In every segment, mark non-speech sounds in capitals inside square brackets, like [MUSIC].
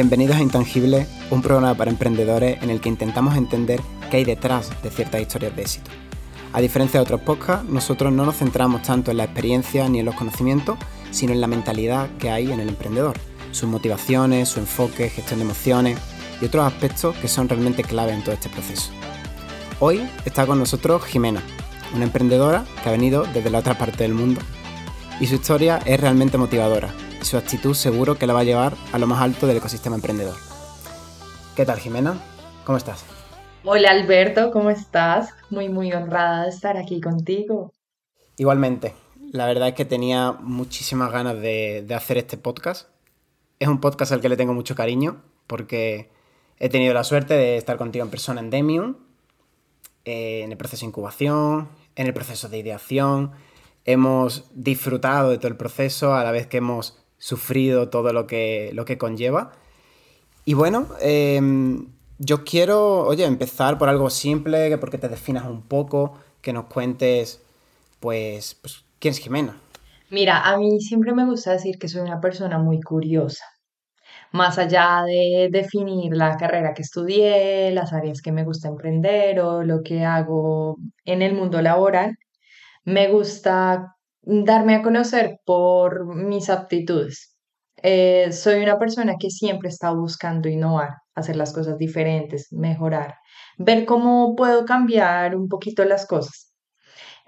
Bienvenidos a Intangible, un programa para emprendedores en el que intentamos entender qué hay detrás de ciertas historias de éxito. A diferencia de otros podcasts, nosotros no nos centramos tanto en la experiencia ni en los conocimientos, sino en la mentalidad que hay en el emprendedor, sus motivaciones, su enfoque, gestión de emociones y otros aspectos que son realmente clave en todo este proceso. Hoy está con nosotros Jimena, una emprendedora que ha venido desde la otra parte del mundo. Y su historia es realmente motivadora y su actitud seguro que la va a llevar a lo más alto del ecosistema emprendedor. ¿Qué tal Jimena? ¿Cómo estás? Hola Alberto, ¿cómo estás? Muy, muy honrada de estar aquí contigo. Igualmente, la verdad es que tenía muchísimas ganas de, hacer este podcast. Es un podcast al que le tengo mucho cariño porque he tenido la suerte de estar contigo en persona en Demium, eh, en el proceso de incubación, en el proceso de ideación. Hemos disfrutado de todo el proceso a la vez que hemos sufrido todo lo que, lo que conlleva. Y bueno, em, yo quiero, oye, empezar por algo simple, porque te definas un poco, que nos cuentes, pues, pues, ¿quién es Jimena? Mira, a mí siempre me gusta decir que soy una persona muy curiosa. Más allá de definir la carrera que estudié, las áreas que me gusta emprender o lo que hago en el mundo laboral, me gusta darme a conocer por mis aptitudes. Eh, soy una persona que siempre está buscando innovar, hacer las cosas diferentes, mejorar, ver cómo puedo cambiar un poquito las cosas.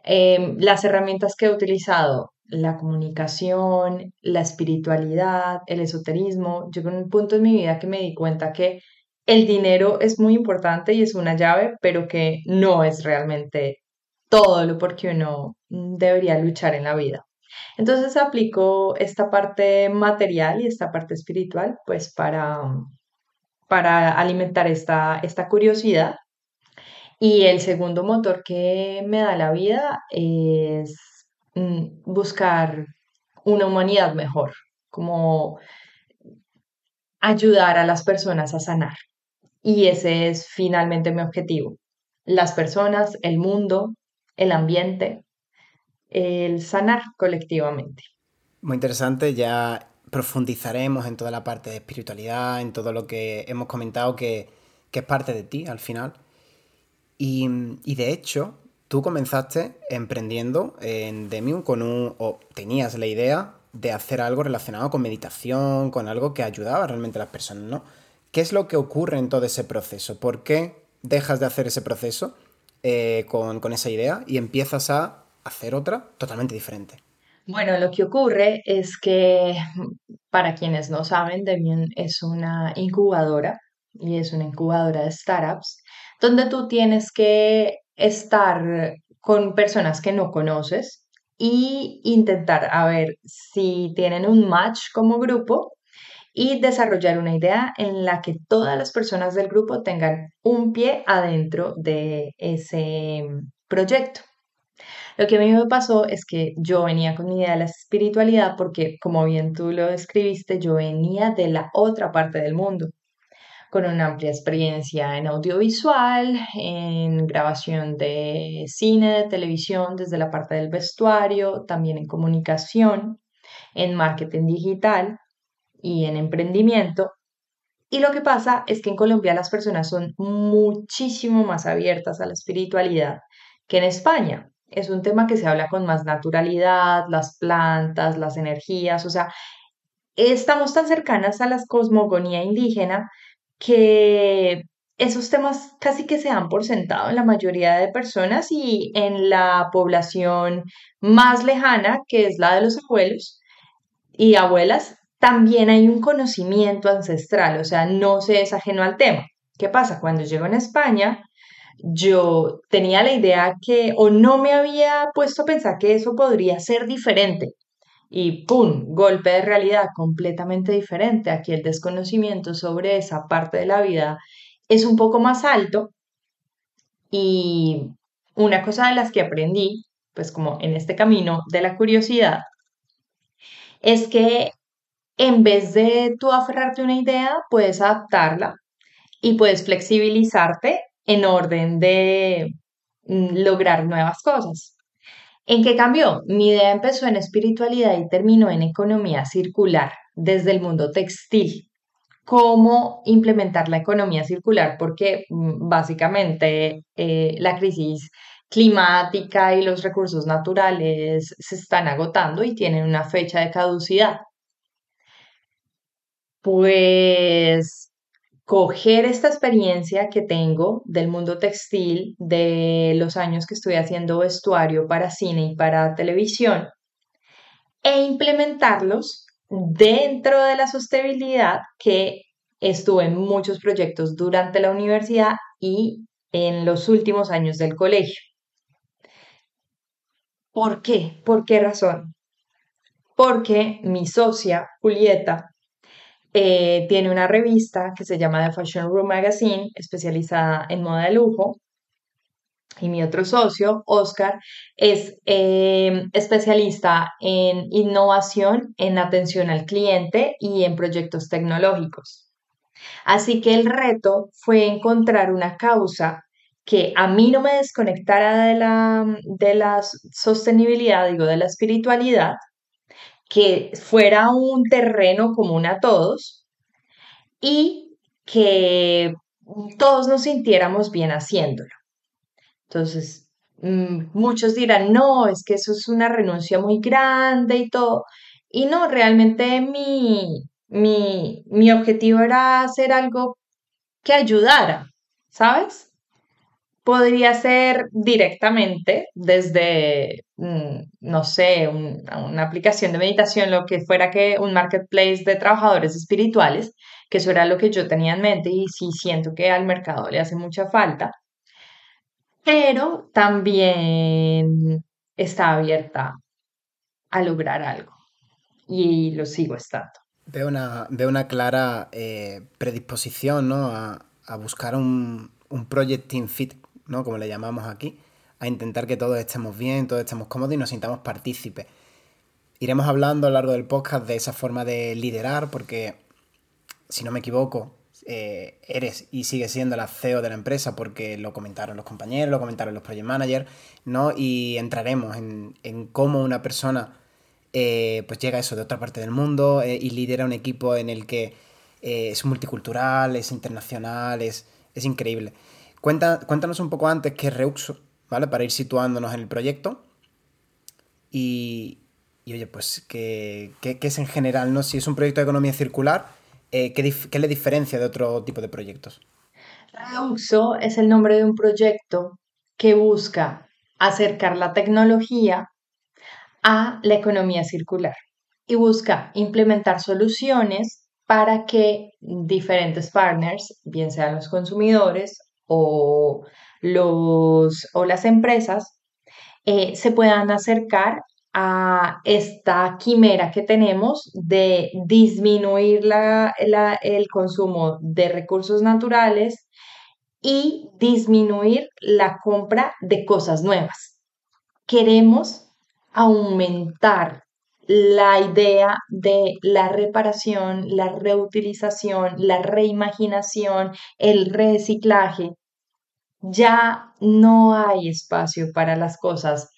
Em, las herramientas que he utilizado, la comunicación, la espiritualidad, el esoterismo, llegó a un punto en mi vida que me di cuenta que el dinero es muy importante y es una llave, pero que no es realmente todo lo por que uno debería luchar en la vida. Entonces aplico esta parte material y esta parte espiritual pues para, para alimentar esta, esta curiosidad. Y el segundo motor que me da la vida es mm, buscar una humanidad mejor, como ayudar a las personas a sanar. Y ese es finalmente mi objetivo. Las personas, el mundo, el ambiente, el sanar colectivamente. Muy interesante, ya profundizaremos en toda la parte de espiritualidad, en todo lo que hemos comentado que, es parte de ti al final. Y, de hecho, tú comenzaste emprendiendo en Demium con un, o tenías la idea de hacer algo relacionado con meditación, con algo que ayudaba realmente a las personas, ¿no? ¿Qué es lo que ocurre en todo ese proceso? ¿Por qué dejas de hacer ese proceso? Eh, con, esa idea y empiezas a hacer otra totalmente diferente. Bueno, lo que ocurre es que, para quienes no saben, Demian es una incubadora y es una incubadora de startups donde tú tienes que estar con personas que no conoces y intentar a ver si tienen un match como grupo y desarrollar una idea en la que todas las personas del grupo tengan un pie adentro de ese proyecto. Lo que a mí me pasó es que yo venía con mi idea de la espiritualidad porque, como bien tú lo describiste, yo venía de la otra parte del mundo, con una amplia experiencia en audiovisual, en grabación de cine, de televisión, desde la parte del vestuario, también en comunicación, en marketing digital y en emprendimiento. Y lo que pasa es que en Colombia las personas son muchísimo más abiertas a la espiritualidad que en España. Es un tema que se habla con más naturalidad, las plantas, las energías, o sea, estamos tan cercanas a la cosmogonía indígena que esos temas casi que se dan por sentado en la mayoría de personas y en la población más lejana, que es la de los abuelos y abuelas, también hay un conocimiento ancestral, o sea, no se es ajeno al tema. ¿Qué pasa? Cuando llego en España, yo tenía la idea que o no me había puesto a pensar que eso podría ser diferente. Y ¡pum! Golpe de realidad completamente diferente. Aquí el desconocimiento sobre esa parte de la vida es un poco más alto. Y una cosa de las que aprendí, pues como en este camino de la curiosidad, es que en vez de tú aferrarte a una idea, puedes adaptarla y puedes flexibilizarte en orden de mm, lograr nuevas cosas. ¿En qué cambió? Mi idea empezó en espiritualidad y terminó en economía circular desde el mundo textil, cómo implementar la economía circular, porque mm, básicamente eh, la crisis climática y los recursos naturales se están agotando y tienen una fecha de caducidad. Pues coger esta experiencia que tengo del mundo textil, de los años que estoy haciendo vestuario para cine y para televisión, e implementarlos dentro de la sostenibilidad que estuve en muchos proyectos durante la universidad y en los últimos años del colegio. ¿Por qué? ¿Por qué razón? Porque mi socia, Julieta, eh, tiene una revista que se llama The Fashion Room Magazine, especializada en moda de lujo. Y mi otro socio, Oscar, es eh, especialista en innovación, en atención al cliente y en proyectos tecnológicos. Así que el reto fue encontrar una causa que a mí no me desconectara de la, de la sostenibilidad, digo, de la espiritualidad, que fuera un terreno común a todos y que todos nos sintiéramos bien haciéndolo. Entonces, mm, muchos dirán, no, es que eso es una renuncia muy grande y todo. Y no, realmente mi, mi, mi objetivo era hacer algo que ayudara, ¿sabes? podría ser directamente desde, no sé, una aplicación de meditación, lo que fuera que un marketplace de trabajadores espirituales, que eso era lo que yo tenía en mente y sí siento que al mercado le hace mucha falta, pero también está abierta a lograr algo y lo sigo estando. Veo una, veo una clara eh, predisposición ¿no? a, buscar un, un project fit ¿no? Como le llamamos aquí, a intentar que todos estemos bien, todos estemos cómodos y nos sintamos partícipes. Iremos hablando a lo largo del podcast de esa forma de liderar, porque si no me equivoco, eh, eres y sigues siendo la CEO de la empresa porque lo comentaron los compañeros, lo comentaron los project managers, ¿no? Y entraremos en, cómo una persona eh, pues llega a eso de otra parte del mundo eh, y lidera un equipo en el que es multicultural, es internacional, es, es increíble cuéntanos un poco antes qué es Reuxo, ¿vale? Para ir situándonos en el proyecto. Y, oye, pues, ¿qué, es en general, no? Si es un proyecto de economía circular, eh, ¿qué, le diferencia de otro tipo de proyectos? Reuxo es el nombre de un proyecto que busca acercar la tecnología a la economía circular y busca implementar soluciones para que diferentes partners, bien sean los consumidores o, los, o las empresas eh, se puedan acercar a esta quimera que tenemos de disminuir el consumo de recursos naturales y disminuir la compra de cosas nuevas. Queremos aumentar la idea de la reparación, la reutilización, la reimaginación, el reciclaje ya no hay espacio para las cosas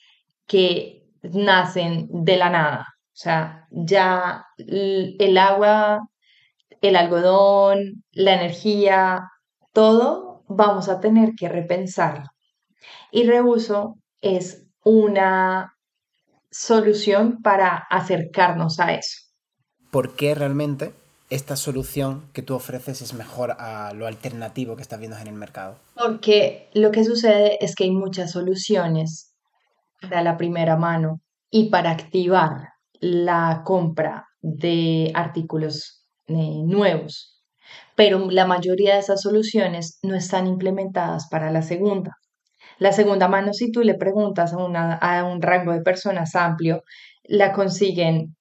que nacen de la nada. O sea, ya el agua, el algodón, la energía, todo vamos a tener que repensarlo. Y reuso es una solución para acercarnos a eso. ¿Por qué realmente esta solución que tú ofreces es mejor a lo alternativo que estás viendo en el mercado? Porque lo que sucede es que hay muchas soluciones para la primera mano y para activar la compra de artículos eh, nuevos, pero la mayoría de esas soluciones no están implementadas para la segunda. La segunda mano, si tú le preguntas a, a un rango de personas amplio, la consiguen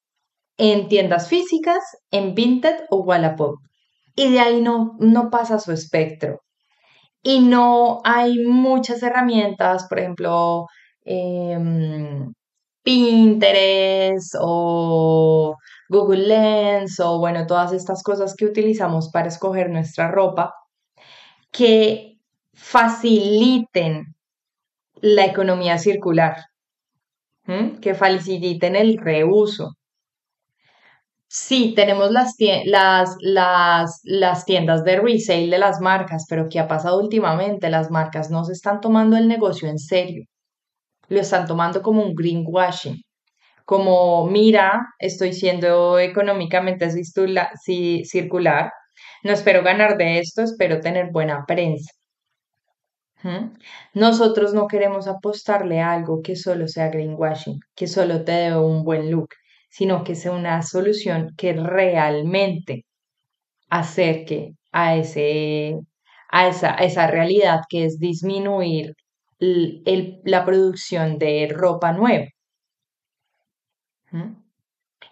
en tiendas físicas, en Vinted o Wallapop. Y de ahí no, no pasa su espectro. Y no hay muchas herramientas, por ejemplo, em, Pinterest o Google Lens o bueno, todas estas cosas que utilizamos para escoger nuestra ropa, que faciliten la economía circular, que faciliten el reuso. Sí, tenemos las, las, las, las tiendas de resale de las marcas, pero ¿qué ha pasado últimamente? Las marcas no se están tomando el negocio en serio. Lo están tomando como un greenwashing. Como, mira, estoy siendo económicamente circular. No espero ganar de esto, espero tener buena prensa. ¿Mm? Nosotros no queremos apostarle a algo que solo sea greenwashing, que solo te dé un buen look sino que sea una solución que realmente acerque a, ese, a, esa, esa realidad que es disminuir la producción de ropa nueva. ¿Mm?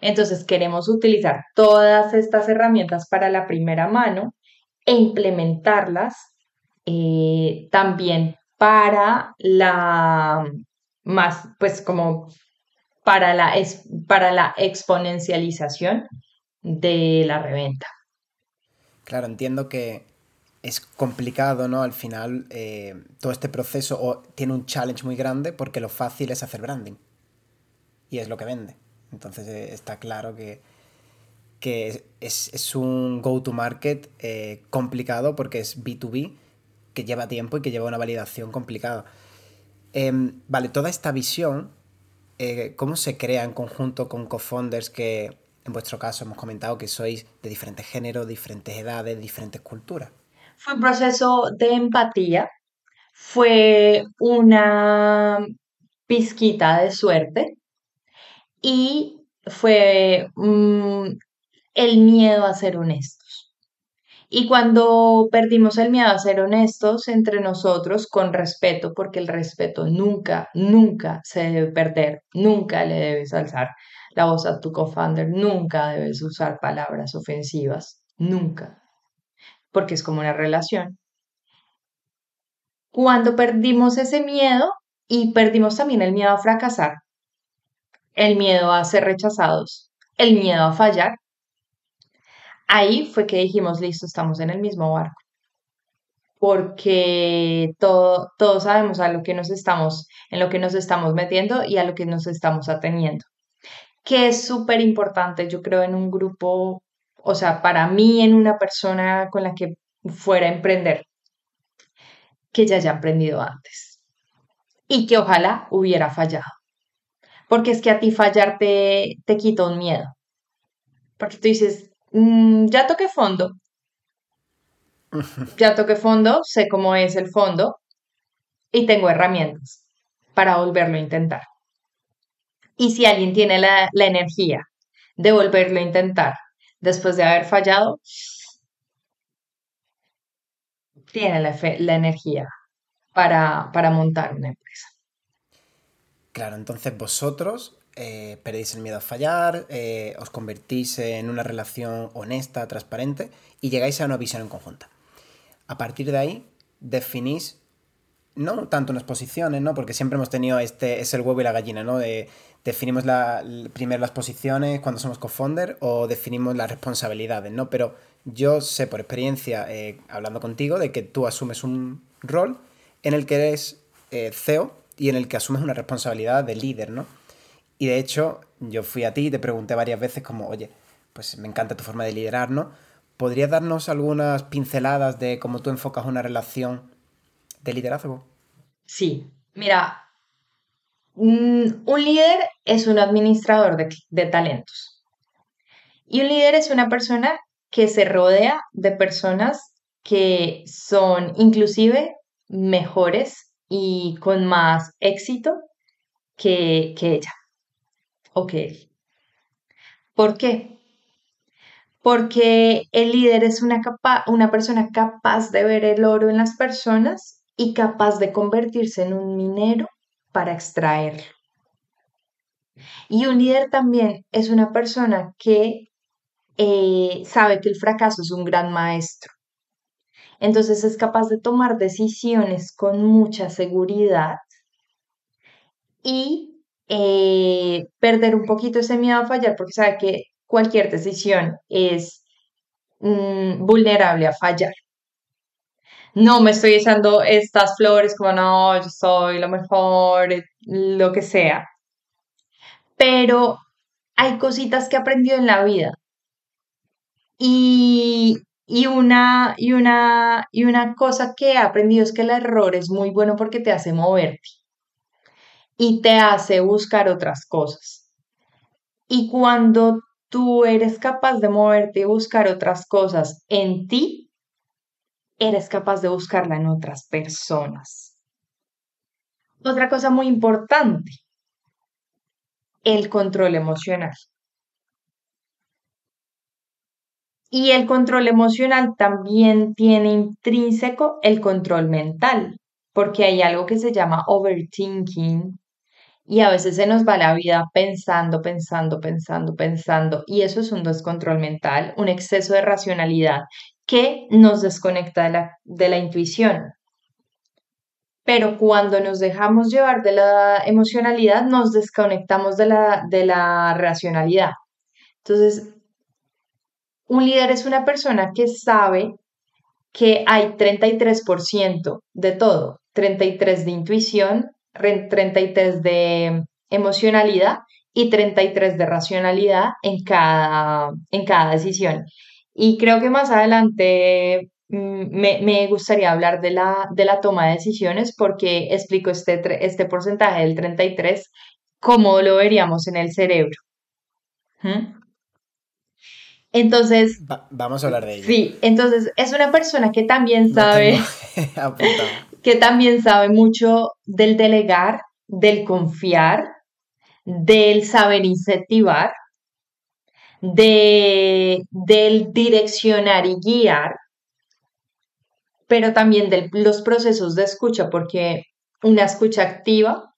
Entonces queremos utilizar todas estas herramientas para la primera mano e implementarlas eh, también para la más, pues como para la, para la exponencialización de la reventa. Claro, entiendo que es complicado, ¿no? Al final, eh, todo este proceso tiene un challenge muy grande porque lo fácil es hacer branding. Y es lo que vende. Entonces eh, está claro que, que es, un go-to-market eh, complicado porque es B2B, que lleva tiempo y que lleva una validación complicada. Em, vale, toda esta visión eh, ¿cómo se crea en conjunto con co-founders que en vuestro caso hemos comentado que sois de diferentes géneros, diferentes edades, diferentes culturas? Fue un proceso de empatía, fue una pizquita de suerte y fue mm, el miedo a ser honesto. Y cuando perdimos el miedo a ser honestos entre nosotros con respeto, porque el respeto nunca, nunca se debe perder, nunca le debes alzar la voz a tu co-founder, nunca debes usar palabras ofensivas, nunca, porque es como una relación. Cuando perdimos ese miedo y perdimos también el miedo a fracasar, el miedo a ser rechazados, el miedo a fallar, ahí fue que dijimos, listo, estamos en el mismo barco. Porque todo, todos sabemos a lo que nos estamos, en lo que nos estamos metiendo y a lo que nos estamos ateniendo. Que es súper importante, yo creo, en un grupo, o sea, para mí, en una persona con la que fuera a emprender, que ya haya aprendido antes. Y que ojalá hubiera fallado. Porque es que a ti fallar te, te quita un miedo. Porque tú dices, Mm, ya toqué fondo. Ya toqué fondo, sé cómo es el fondo y tengo herramientas para volverlo a intentar. Y si alguien tiene la, energía de volverlo a intentar después de haber fallado, tiene la, la energía para, para montar una empresa. Claro, entonces vosotros eh, perdéis el miedo a fallar, eh, os convertís en una relación honesta, transparente y llegáis a una visión en conjunta. A partir de ahí, definís no tanto unas posiciones, ¿no? Porque siempre hemos tenido este, es el huevo y la gallina, ¿no? definimos la, primero las posiciones cuando somos co-founder o definimos las responsabilidades, ¿no? Pero yo sé por experiencia, eh, hablando contigo, de que tú asumes un rol en el que eres CEO y en el que asumes una responsabilidad de líder, ¿no? Y de hecho, yo fui a ti y te pregunté varias veces como, oye, pues me encanta tu forma de liderar, ¿no? ¿Podrías darnos algunas pinceladas de cómo tú enfocas una relación de liderazgo? Sí, mira, un líder es un administrador de, de talentos. Y un líder es una persona que se rodea de personas que son inclusive mejores y con más éxito que, que ella. Ok. ¿Por qué? Porque el líder es una, una persona capaz de ver el oro en las personas y capaz de convertirse en un minero para extraerlo. Y un líder también es una persona que eh, sabe que el fracaso es un gran maestro. Entonces es capaz de tomar decisiones con mucha seguridad y eh, perder un poquito ese miedo a fallar, porque sabe que cualquier decisión es mm, vulnerable a fallar. No me estoy echando estas flores como no, yo soy lo mejor, eh, lo que sea. Pero hay cositas que he aprendido en la vida Y, y una, y, una, y una cosa que he aprendido es que el error es muy bueno porque te hace moverte y te hace buscar otras cosas. Y cuando tú eres capaz de moverte y buscar otras cosas en ti, eres capaz de buscarla en otras personas. Otra cosa muy importante, el control emocional. Y el control emocional también tiene intrínseco el control mental, porque hay algo que se llama overthinking y a veces se nos va la vida pensando, pensando, pensando, pensando y eso es un descontrol mental, un exceso de racionalidad que nos desconecta de la, de la intuición. Pero cuando nos dejamos llevar de la emocionalidad, nos desconectamos de la, de la racionalidad. Entonces, un líder es una persona que sabe que hay 33% de todo, 33% de intuición, 33% de emocionalidad y 33% de racionalidad en cada, en cada decisión. Y creo que más adelante mm, me, gustaría hablar de la, de la toma de decisiones porque explico este, este porcentaje del 33, cómo lo veríamos en el cerebro. ¿Mm? Entonces. vamos a hablar de ello. Sí, entonces es una persona que también sabe. [LAUGHS] que también sabe mucho del delegar, del confiar, del saber incentivar, de, del direccionar y guiar, pero también de los procesos de escucha, porque una escucha activa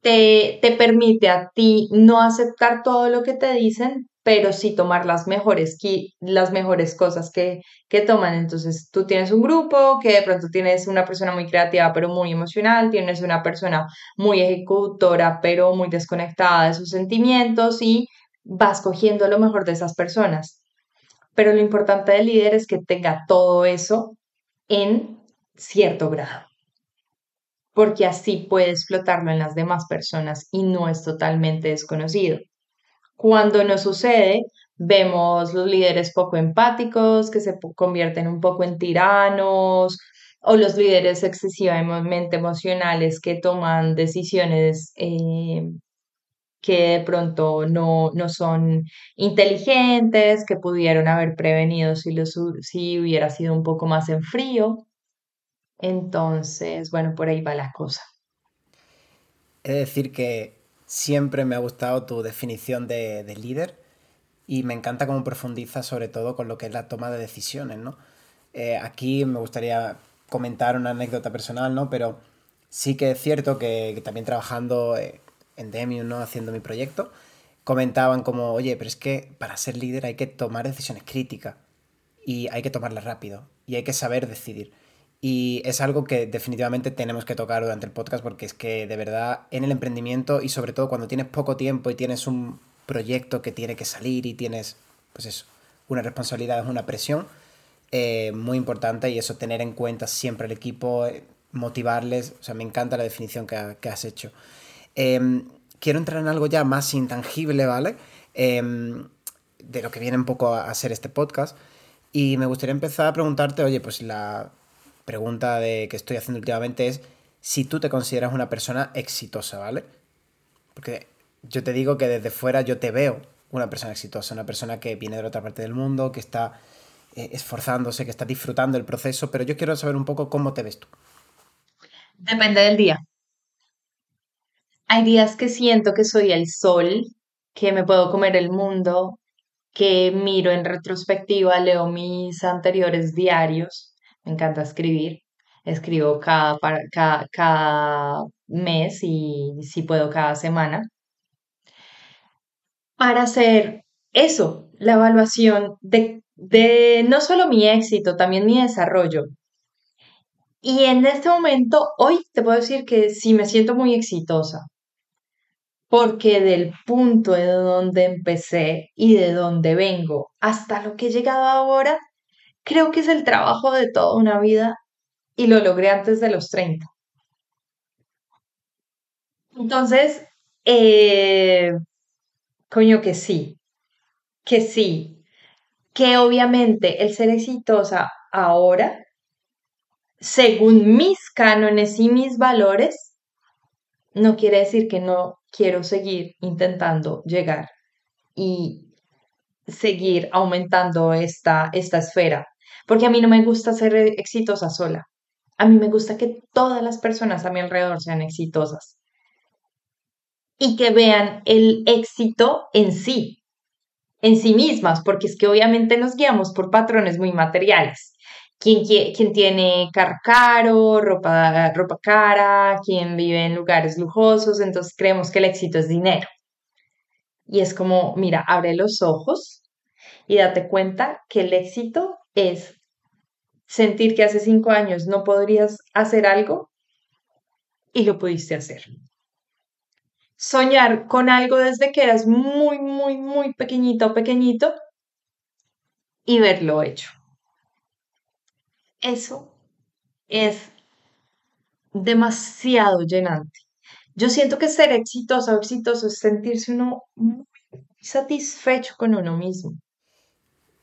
te, te permite a ti no aceptar todo lo que te dicen, pero sí tomar las mejores, las mejores cosas que, que toman. Entonces, tú tienes un grupo que de pronto tienes una persona muy creativa, pero muy emocional, tienes una persona muy ejecutora, pero muy desconectada de sus sentimientos y vas cogiendo lo mejor de esas personas. Pero lo importante del líder es que tenga todo eso en cierto grado, porque así puede explotarlo en las demás personas y no es totalmente desconocido. Cuando no sucede, vemos los líderes poco empáticos que se convierten un poco en tiranos o los líderes excesivamente emocionales que toman decisiones eh, que de pronto no, no, son inteligentes, que pudieron haber prevenido si, si hubiera sido un poco más en frío. Entonces, bueno, por ahí va la cosa. Es decir que Siempre me ha gustado tu definición de, líder y me encanta cómo profundiza sobre todo con lo que es la toma de decisiones, ¿no? Eh, aquí me gustaría comentar una anécdota personal, ¿no? Pero sí que es cierto que, también trabajando eh, en Demium, ¿no? Haciendo mi proyecto, comentaban como, oye, pero es que para ser líder hay que tomar decisiones críticas y hay que tomarlas rápido y hay que saber decidir. Y es algo que definitivamente tenemos que tocar durante el podcast porque es que de verdad en el emprendimiento y sobre todo cuando tienes poco tiempo y tienes un proyecto que tiene que salir y tienes, pues eso, una responsabilidad, es una presión eh, muy importante y eso tener en cuenta siempre el equipo, eh, motivarles, o sea, me encanta la definición que, has hecho. Em, quiero entrar en algo ya más intangible, ¿vale? Em, de lo que viene un poco a, a ser este podcast. Y me gustaría empezar a preguntarte, oye, pues la, pregunta de, que estoy haciendo últimamente es si tú te consideras una persona exitosa, ¿vale? Porque yo te digo que desde fuera yo te veo una persona exitosa, una persona que viene de otra parte del mundo, que está eh, esforzándose, que está disfrutando el proceso, pero yo quiero saber un poco cómo te ves tú. Depende del día. Hay días que siento que soy el sol, que me puedo comer el mundo, que miro en retrospectiva, leo mis anteriores diarios me encanta escribir. Escribo cada, cada, cada mes y si puedo cada semana. Para hacer eso, la evaluación de, de no solo mi éxito, también mi desarrollo. Y en este momento, hoy te puedo decir que sí me siento muy exitosa, porque del punto de donde empecé y de donde vengo hasta lo que he llegado ahora, creo que es el trabajo de toda una vida y lo logré antes de los 30. Entonces, eh, coño que sí. que sí, que obviamente el ser exitosa ahora, según mis cánones y mis valores, no quiere decir que no quiero seguir intentando llegar y seguir aumentando esta, esta esfera, porque a mí no me gusta ser exitosa sola. A mí me gusta que todas las personas a mi alrededor sean exitosas y que vean el éxito en sí, en sí mismas, porque es que obviamente nos guiamos por patrones muy materiales. Quien, quien tiene carro caro, ropa, ropa cara, quien vive en lugares lujosos, entonces creemos que el éxito es dinero. Y es como, mira, abre los ojos y date cuenta que el éxito es sentir que hace cinco años no podrías hacer algo y lo pudiste hacer soñar con algo desde que eras muy, muy, muy pequeñito o pequeñito y verlo hecho. Eso es demasiado llenante. Yo siento que ser exitoso o exitoso es sentirse uno muy satisfecho con uno mismo.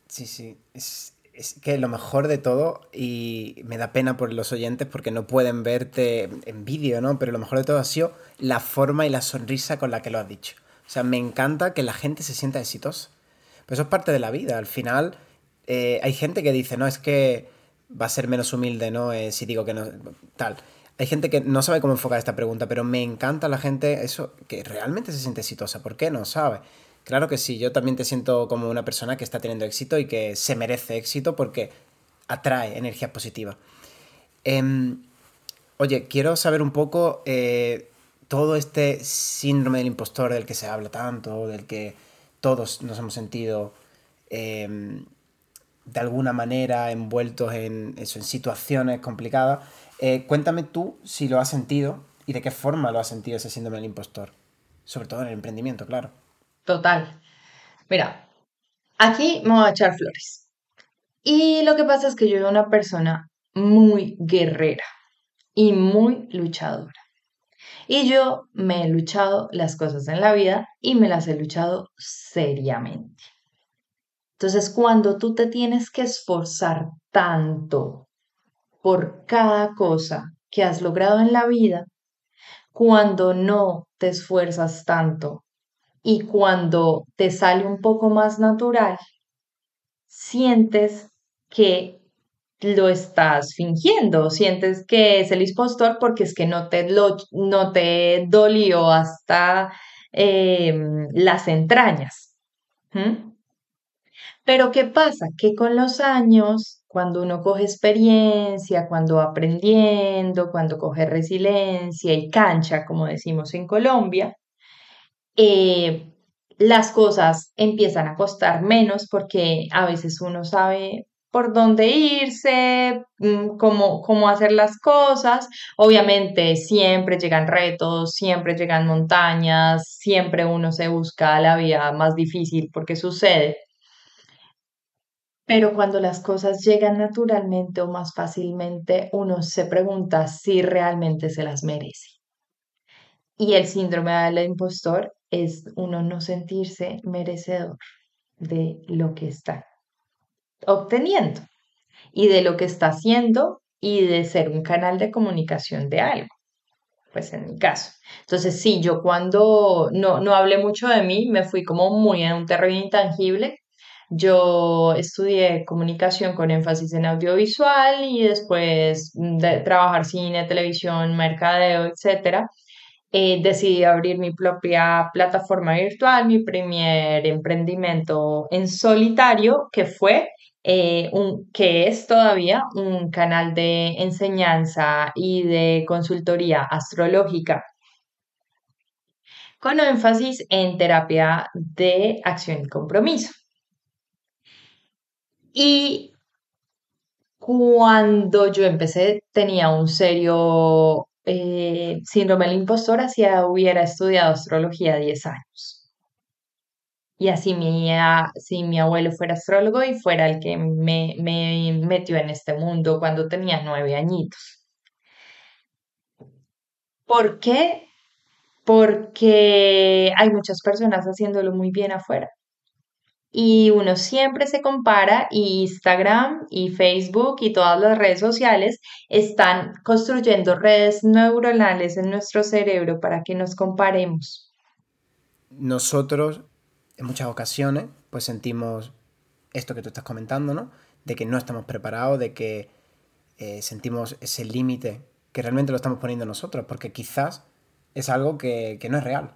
Sí, sí, es, es que lo mejor de todo, y me da pena por los oyentes porque no pueden verte en vídeo, ¿no? Pero lo mejor de todo ha sido la forma y la sonrisa con la que lo has dicho. O sea, me encanta que la gente se sienta exitosa. Pero eso es parte de la vida. Al final, eh, hay gente que dice, no, es que va a ser menos humilde, ¿no? Eh, si digo que no, tal. Hay gente que no sabe cómo enfocar esta pregunta, pero me encanta la gente, eso, que realmente se siente exitosa. ¿Por qué no sabe? Claro que sí, yo también te siento como una persona que está teniendo éxito y que se merece éxito porque atrae energía positiva. Em, oye, quiero saber un poco eh, todo este síndrome del impostor del que se habla tanto, del que todos nos hemos sentido em, de alguna manera envueltos en, eso, en situaciones complicadas. Eh, cuéntame tú si lo has sentido y de qué forma lo has sentido ese síndrome del impostor, sobre todo en el emprendimiento, claro. Total. Mira, aquí me voy a echar flores. Y lo que pasa es que yo soy una persona muy guerrera y muy luchadora. Y yo me he luchado las cosas en la vida y me las he luchado seriamente. Entonces, cuando tú te tienes que esforzar tanto por cada cosa que has logrado en la vida, cuando no te esfuerzas tanto y cuando te sale un poco más natural, sientes que lo estás fingiendo, sientes que es el impostor porque es que no te, lo, no te dolió hasta em, las entrañas. Pero ¿qué pasa? Que con los años, cuando uno coge experiencia, cuando va aprendiendo, cuando coge resiliencia y cancha, como decimos en Colombia, eh, las cosas empiezan a costar menos porque a veces uno sabe por dónde irse, mm, cómo, cómo hacer las cosas. Obviamente siempre llegan retos, siempre llegan montañas, siempre uno se busca la vía más difícil porque sucede. Pero cuando las cosas llegan naturalmente o más fácilmente, uno se pregunta si realmente se las merece. Y el síndrome del impostor es uno no sentirse merecedor de lo que está obteniendo y de lo que está haciendo y de ser un canal de comunicación de algo. Pues en mi caso. Entonces, sí, yo cuando no, no hablé mucho de mí, me fui como muy en un terreno intangible. Yo estudié comunicación con énfasis en audiovisual y después de trabajar cine, televisión, mercadeo, etcétera eh, decidí abrir mi propia plataforma virtual, mi primer emprendimiento en solitario, que fue eh, un, que es todavía un canal de enseñanza y de consultoría astrológica con énfasis en terapia de acción y compromiso. Y cuando yo empecé tenía un serio eh, síndrome del impostor si hubiera estudiado astrología 10 años. Y así mi, si mi abuelo fuera astrólogo y fuera el que me, me metió en este mundo cuando tenía nueve añitos. ¿Por qué? Porque hay muchas personas haciéndolo muy bien afuera. Y uno siempre se compara y Instagram y Facebook y todas las redes sociales están construyendo redes neuronales en nuestro cerebro para que nos comparemos. Nosotros en muchas ocasiones pues sentimos esto que tú estás comentando, ¿no? De que no estamos preparados, de que eh, sentimos ese límite que realmente lo estamos poniendo nosotros, porque quizás es algo que, que no es real.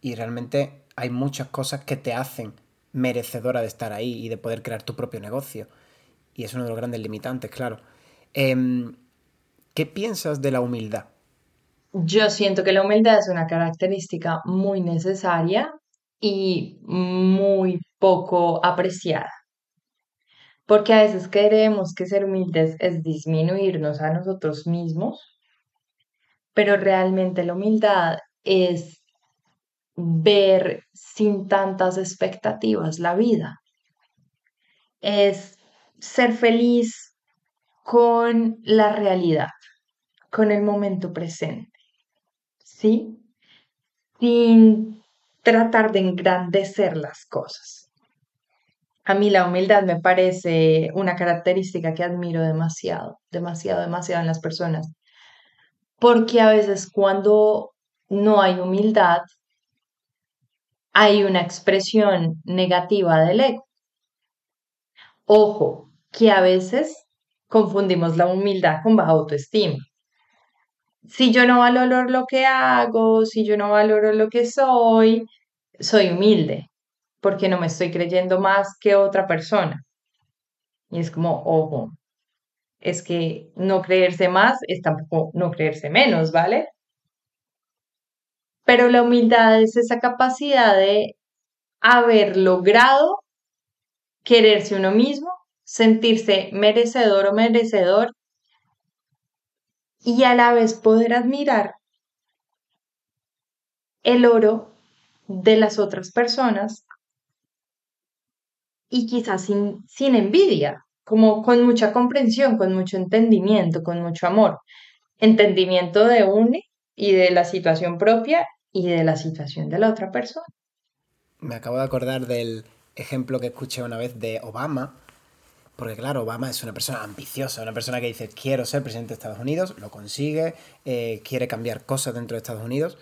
Y realmente hay muchas cosas que te hacen merecedora de estar ahí y de poder crear tu propio negocio. Y es uno de los grandes limitantes, claro. Em, ¿Qué piensas de la humildad? Yo siento que la humildad es una característica muy necesaria y muy poco apreciada. Porque a veces creemos que ser humildes es disminuirnos a nosotros mismos, pero realmente la humildad es ver sin tantas expectativas la vida. Es ser feliz con la realidad, con el momento presente, ¿sí? Sin tratar de engrandecer las cosas. A mí la humildad me parece una característica que admiro demasiado, demasiado, demasiado en las personas. Porque a veces cuando no hay humildad, hay una expresión negativa del ego. Ojo, que a veces confundimos la humildad con baja autoestima. Si yo no valoro lo que hago, si yo no valoro lo que soy, soy humilde, porque no me estoy creyendo más que otra persona. Y es como, ojo, es que no creerse más es tampoco no creerse menos, ¿vale? Pero la humildad es esa capacidad de haber logrado quererse uno mismo, sentirse merecedor o merecedor y a la vez poder admirar el oro de las otras personas y quizás sin, sin envidia, como con mucha comprensión, con mucho entendimiento, con mucho amor. Entendimiento de uno y de la situación propia y de la situación de la otra persona. Me acabo de acordar del ejemplo que escuché una vez de Obama, porque claro, Obama es una persona ambiciosa, una persona que dice quiero ser presidente de Estados Unidos, lo consigue, eh, quiere cambiar cosas dentro de Estados Unidos,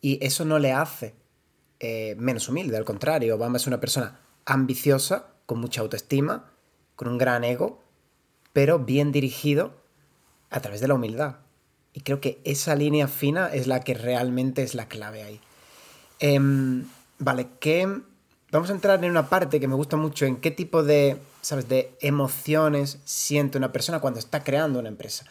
y eso no le hace eh, menos humilde, al contrario, Obama es una persona ambiciosa, con mucha autoestima, con un gran ego, pero bien dirigido a través de la humildad. Y creo que esa línea fina es la que realmente es la clave ahí. Em, vale, que vamos a entrar en una parte que me gusta mucho, en qué tipo de, ¿sabes?, de emociones siente una persona cuando está creando una empresa.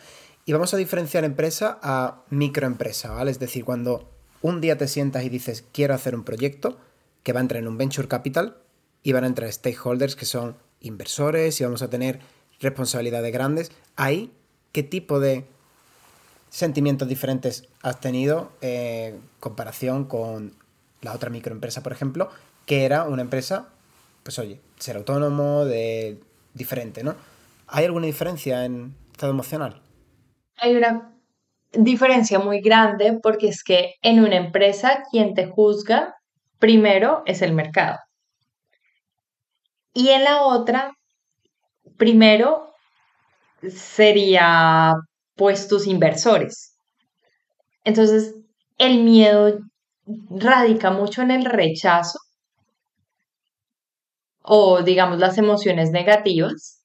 Y vamos a diferenciar empresa a microempresa, ¿vale? Es decir, cuando un día te sientas y dices, quiero hacer un proyecto que va a entrar en un venture capital y van a entrar stakeholders que son inversores y vamos a tener responsabilidades grandes, ahí, ¿qué tipo de sentimientos diferentes has tenido en comparación con la otra microempresa, por ejemplo, que era una empresa, pues oye, ser autónomo, de diferente, ¿no? ¿Hay alguna diferencia en estado emocional? Hay una diferencia muy grande porque es que en una empresa quien te juzga primero es el mercado. Y en la otra, primero sería pues tus inversores. Entonces, el miedo radica mucho en el rechazo o digamos las emociones negativas,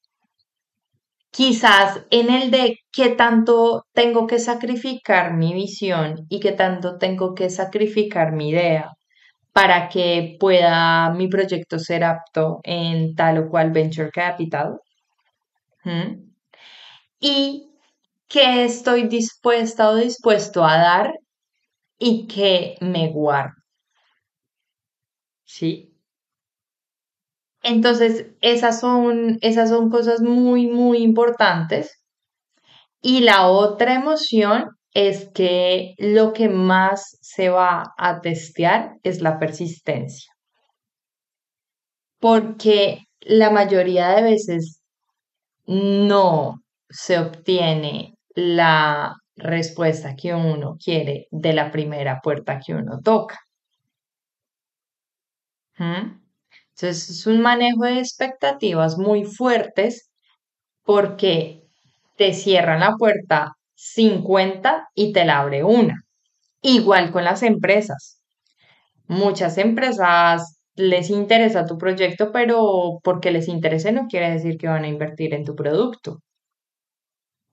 quizás en el de qué tanto tengo que sacrificar mi visión y qué tanto tengo que sacrificar mi idea para que pueda mi proyecto ser apto en tal o cual venture capital. Y que estoy dispuesta o dispuesto a dar y que me guardo. ¿Sí? Entonces, esas son, esas son cosas muy, muy importantes. Y la otra emoción es que lo que más se va a testear es la persistencia. Porque la mayoría de veces no se obtiene la respuesta que uno quiere de la primera puerta que uno toca. ¿Mm? Entonces es un manejo de expectativas muy fuertes porque te cierran la puerta 50 y te la abre una. Igual con las empresas. Muchas empresas les interesa tu proyecto, pero porque les interese no quiere decir que van a invertir en tu producto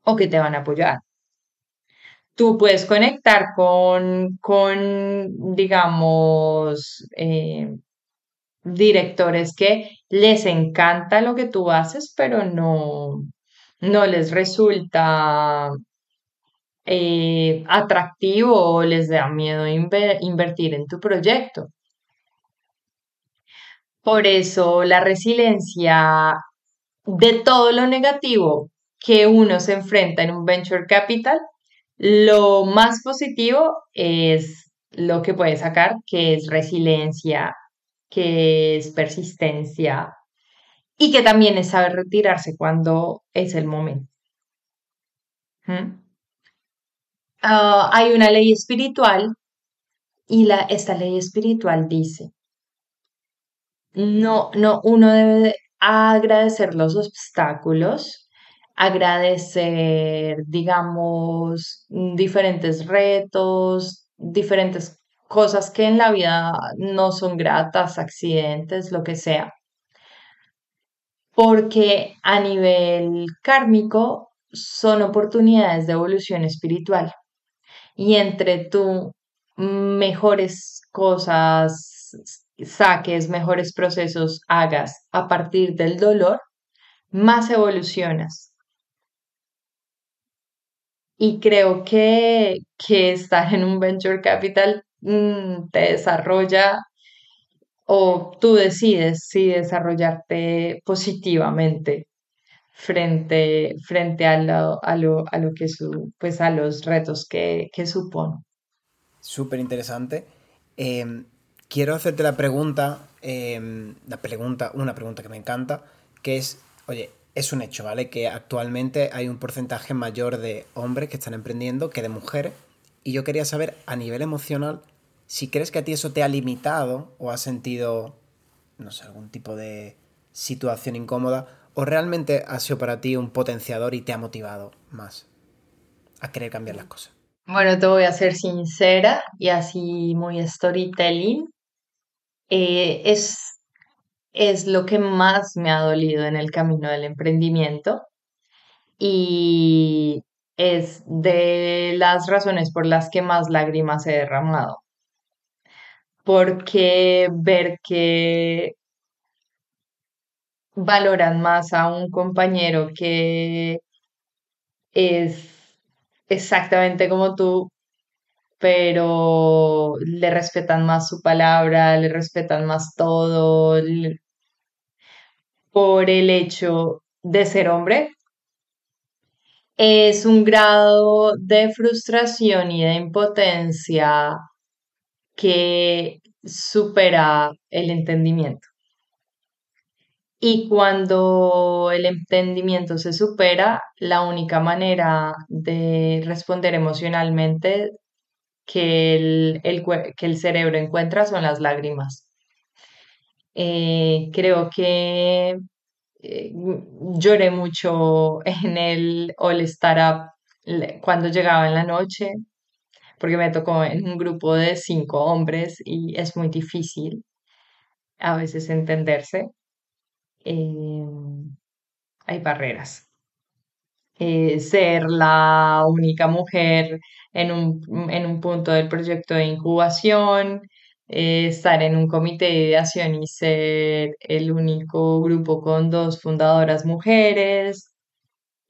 o que te van a apoyar. Tú puedes conectar con, con digamos, eh, directores que les encanta lo que tú haces, pero no, no les resulta eh, atractivo o les da miedo invertir en tu proyecto. Por eso la resiliencia de todo lo negativo que uno se enfrenta en un venture capital, lo más positivo es lo que puede sacar, que es resiliencia, que es persistencia y que también es saber retirarse cuando es el momento. ¿Mm? Ah, hay una ley espiritual y esta ley espiritual dice, no, no, uno debe agradecer los obstáculos, agradecer, digamos, diferentes retos, diferentes cosas que en la vida no son gratas, accidentes, lo que sea. Porque a nivel kármico son oportunidades de evolución espiritual. Y entre tú mejores cosas saques, mejores procesos hagas a partir del dolor, más evolucionas. Y creo que, que estar en un venture capital Mm, te desarrolla o tú decides si desarrollarte positivamente frente, frente a, lo, a, lo, a lo que su, pues a los retos que, que supone. Súper interesante. Em, quiero hacerte la pregunta, em, la pregunta, una pregunta que me encanta, que es, oye, es un hecho, ¿vale? Que actualmente hay un porcentaje mayor de hombres que están emprendiendo que de mujeres. Y yo quería saber a nivel emocional si crees que a ti eso te ha limitado o has sentido, no sé, algún tipo de situación incómoda, o realmente ha sido para ti un potenciador y te ha motivado más a querer cambiar las cosas. Bueno, te voy a ser sincera y así muy storytelling. Eh, es, es lo que más me ha dolido en el camino del emprendimiento. Y es de las razones por las que más lágrimas he derramado. Porque ver que valoran más a un compañero que es exactamente como tú, pero le respetan más su palabra, le respetan más todo, por el hecho de ser hombre, es un grado de frustración y de impotencia que supera el entendimiento. Y cuando el entendimiento se supera, la única manera de responder emocionalmente que el, que el cerebro encuentra son las lágrimas. Eh, creo que eh, lloré mucho [LAUGHS] en el All Startup cuando llegaba en la noche, porque me tocó en un grupo de cinco hombres y es muy difícil a veces entenderse. Em, hay barreras. Eh, ser la única mujer en un, en un, punto del proyecto de incubación, eh, estar en un comité de ideación y ser el único grupo con dos fundadoras mujeres.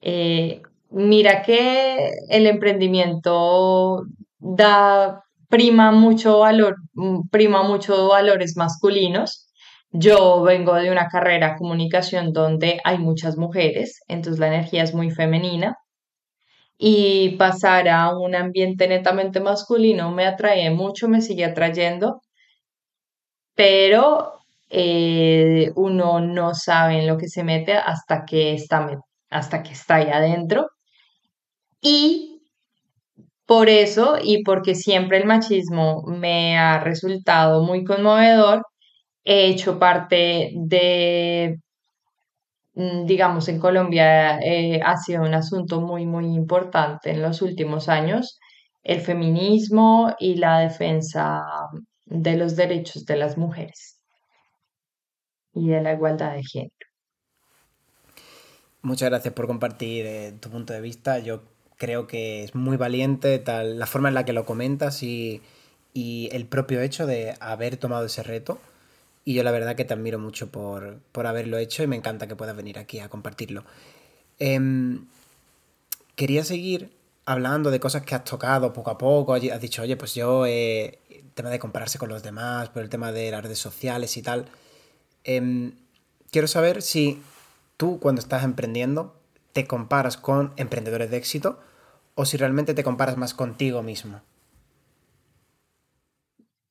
Eh, mira que el emprendimiento da, prima mucho valor, mm, prima mucho valores masculinos. Yo vengo de una carrera comunicación donde hay muchas mujeres, entonces la energía es muy femenina. Y pasar a un ambiente netamente masculino me atrae mucho, me sigue atrayendo, pero eh, uno no sabe en lo que se mete hasta que está, hasta que está ahí adentro. Y por eso y porque siempre el machismo me ha resultado muy conmovedor, he hecho parte de, digamos, en Colombia eh, ha sido un asunto muy, muy importante en los últimos años, el feminismo y la defensa de los derechos de las mujeres y de la igualdad de género. Muchas gracias por compartir eh, tu punto de vista. Yo creo que es muy valiente tal, la forma en la que lo comentas y, el propio hecho de haber tomado ese reto. Y yo la verdad que te admiro mucho por, haberlo hecho y me encanta que puedas venir aquí a compartirlo. Em, quería seguir hablando de cosas que has tocado poco a poco. Has dicho, oye, pues yo, eh, el tema de compararse con los demás, por el tema de las redes sociales y tal. Em, quiero saber si tú cuando estás emprendiendo te comparas con emprendedores de éxito o si realmente te comparas más contigo mismo.